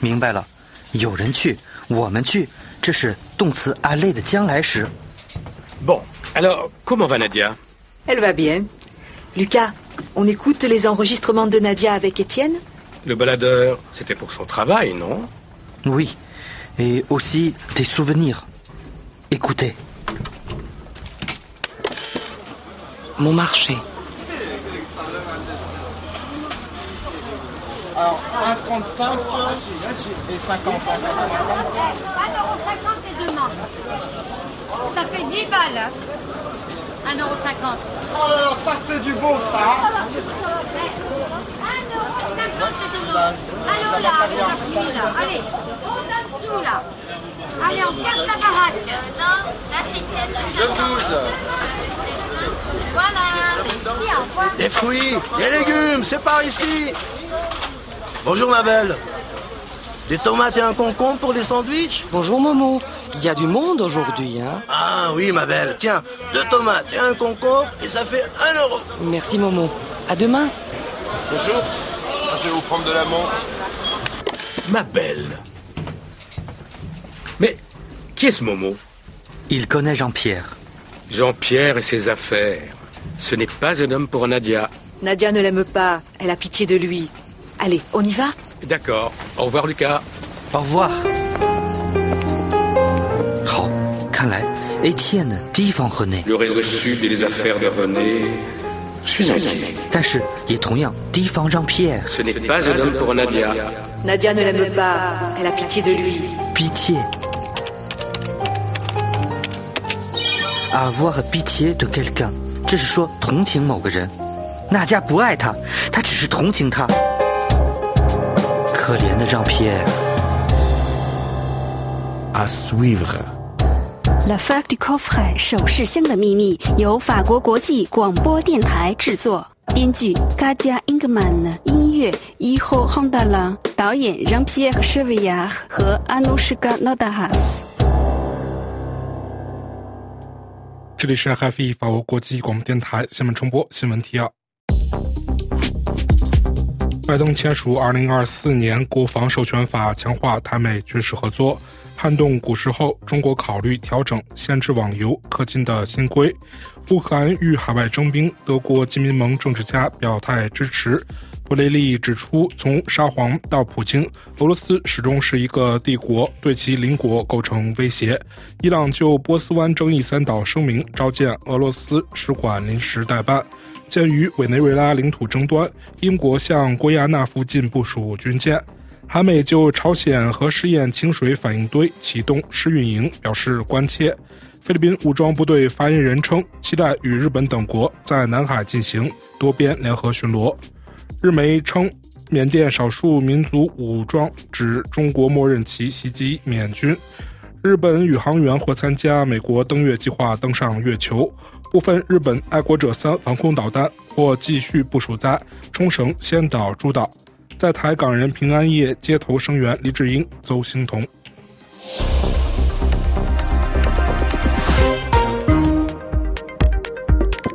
Speaker 11: 明白了，有人去，我们去，这是动词 aller 的将来时。
Speaker 12: Bon, alors, comment va Nadia
Speaker 13: Elle va bien. Lucas, on écoute les enregistrements de Nadia avec Étienne
Speaker 12: Le baladeur, c'était pour son travail, non
Speaker 11: Oui, et aussi des souvenirs. Écoutez.
Speaker 14: Mon marché.
Speaker 15: Alors, 1,35 et 50
Speaker 16: 1,50€ et demain. Ça fait 10 balles. 1,50€.
Speaker 15: Alors, ça c'est du beau, ça
Speaker 16: 1,50€ et demain. Allons là, avec la pluie là. Allez, on donne tout là. Allez, on casse la baraque. Non, là c'est
Speaker 15: Le 12.
Speaker 16: Voilà, merci, au revoir.
Speaker 17: Des fruits, des légumes, c'est par ici. Bonjour ma belle. Des tomates et un concombre pour les sandwichs
Speaker 14: Bonjour Momo. Il y a du monde aujourd'hui, hein
Speaker 17: Ah oui ma belle, tiens, deux tomates et un concombre et ça fait un euro.
Speaker 14: Merci Momo. À demain.
Speaker 18: Bonjour. Je vais vous prendre de la menthe.
Speaker 12: Ma belle. Mais qui est ce Momo?
Speaker 11: Il connaît Jean-Pierre.
Speaker 12: Jean-Pierre et ses affaires. Ce n'est pas un homme pour Nadia.
Speaker 13: Nadia ne l'aime pas, elle a pitié de lui. Allez, on y va
Speaker 12: D'accord. Au revoir Lucas.
Speaker 11: Au revoir。好，看来 Etienne 提防 René，
Speaker 12: Le réseau sud et les affaires de René. Je suis inquiet.
Speaker 11: 但是也同样提防 Jean-Pierre。
Speaker 12: Ce n'est pas un homme pour Nadia.
Speaker 13: Nadia ne l'aime pas, elle a pitié de lui.
Speaker 11: Pitié. Avoir pitié de quelqu'un，这是说同情某个人。娜迦不爱他，他只是同情他。 可怜的让皮埃。
Speaker 10: À suivre.
Speaker 19: La Fac du Coffret 首饰箱的秘密由法国国际广播电台制作，编剧 Gaja Ingman，音乐 Iho Hondala，导演 Jean-Pierre 和 Anushka Nodahas。
Speaker 1: 这里是 FFE 法国国际广播电台下面重播新闻提要。拜登签署2024年国防授权法，强化台美军事合作。撼动股市后，中国考虑调整限制网游氪金的新规。乌克兰遇海外征兵，德国基民盟政治家表态支持。布雷利指出，从沙皇到普京，俄罗斯始终是一个帝国，对其邻国构成威胁。伊朗就波斯湾争议三岛声明，召见俄罗斯使馆临时代办。鉴于委内瑞拉领土争端，英国向圭亚那附近部署军舰。韩美就朝鲜核试验清水反应堆启动试运营表示关切。菲律宾武装部队发言人称，期待与日本等国在南海进行多边联合巡逻。日媒称，缅甸少数民族武装指中国默认其袭击缅军。日本宇航员或参加美国登月计划登上月球。部分日本爱国者三防空导弹或继续部署在冲绳、仙岛诸岛。在台港人平安夜街头声援黎智英、邹兴彤。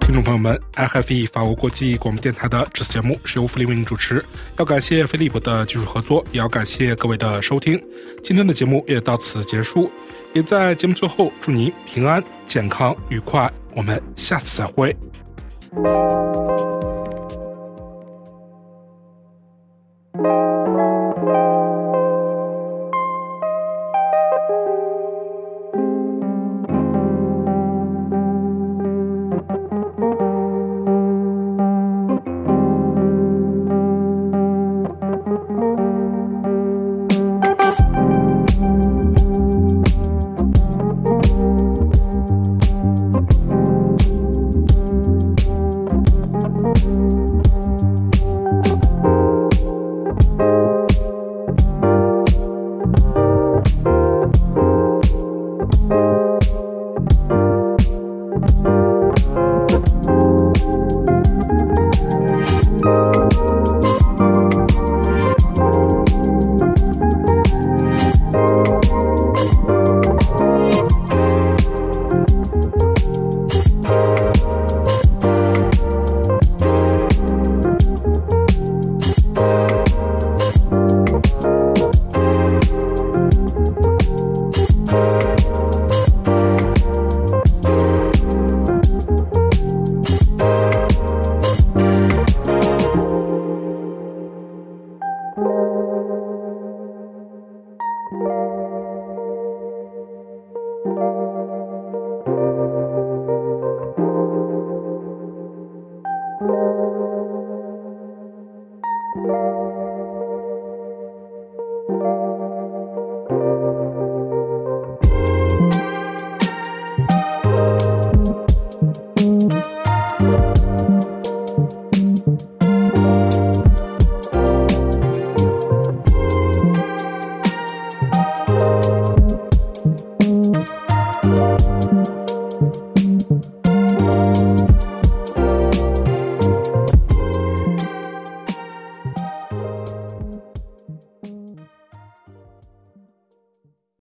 Speaker 1: 听众朋友们 ife 法国国际广播电台的这次节目是由弗利为您主持要感谢菲利普的技术合作也要感谢各位的收听。今天的节目也到此结束。也在节目最后祝您平安健康愉快我们下次再会。